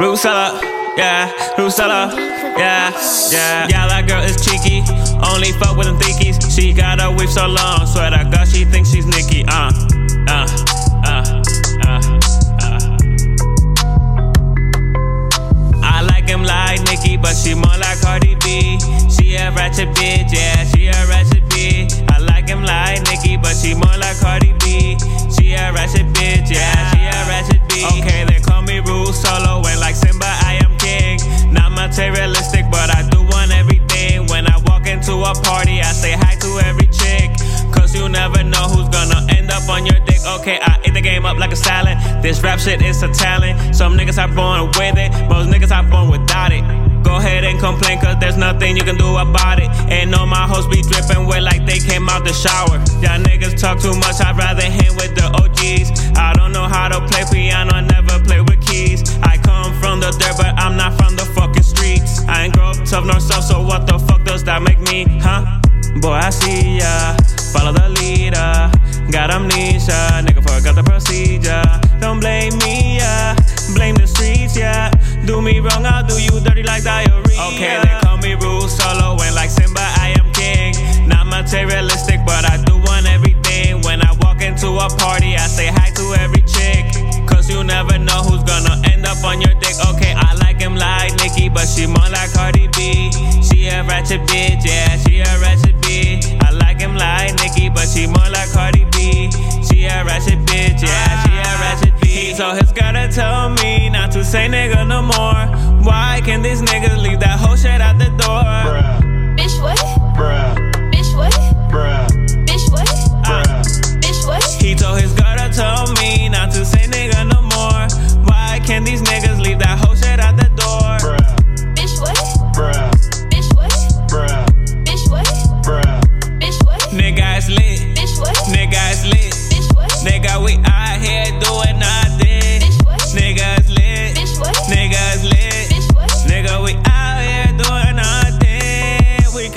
Rusella, yeah, Rusella, yeah, yeah. Yeah, that girl is cheeky. Only fuck with them thickies. She got a weave so long, swear to God, she thinks she's Nicki. Uh, uh, uh, uh, uh. I like him like Nicki, but she more like Cardi B. She a ratchet bitch, yeah, she a ratchet bitch. On your dick. Okay, I eat the game up like a salad. This rap shit is a talent. Some niggas are born with it, most niggas are born without it. Go ahead and complain, cause there's nothing you can do about it. And all my hoes be dripping wet like they came out the shower. Y'all niggas talk too much, I'd rather hang with the OGs. I don't know how to play piano, I never play with keys. I come from the dirt, but I'm not from the fucking streets. I ain't grow up tough nor soft, so what the fuck does that make me, huh? Boy, I see ya, follow the leader. Got amnesia, nigga forgot the procedure. Don't blame me, yeah. Blame the streets, yeah. Do me wrong, I'll do you dirty like diarrhea. Okay, they call me Rule Solo, and like Simba, I am king. Not materialistic, but I do want everything. When I walk into a party, I say hi to every chick. Cause you never know who's gonna end up on your dick. Okay, I like him like Nicki, but she more like Cardi B. She a ratchet bitch, yeah, she a ratchet his girl to tell me not to say nigga no more. Why can these niggas leave that whole shit out the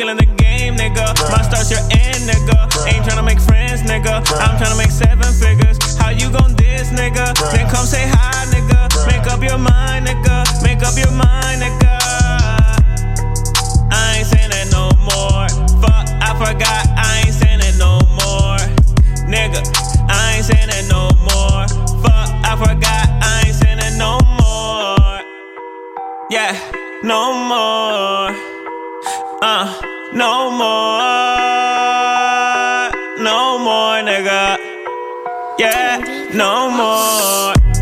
killing the game, nigga. My star's your end, nigga. Ain't tryna make friends, nigga. I'm tryna make seven figures. How you gon' diss, nigga? Then come say hi, nigga. Make up your mind, nigga. Make up your mind, nigga. I ain't saying that no more. Fuck, I forgot. I ain't saying it no more. Nigga, I ain't saying it no more. Fuck, I forgot. I ain't saying it no more. Yeah, no more. Uh, no more. No more, nigga. Yeah, no more.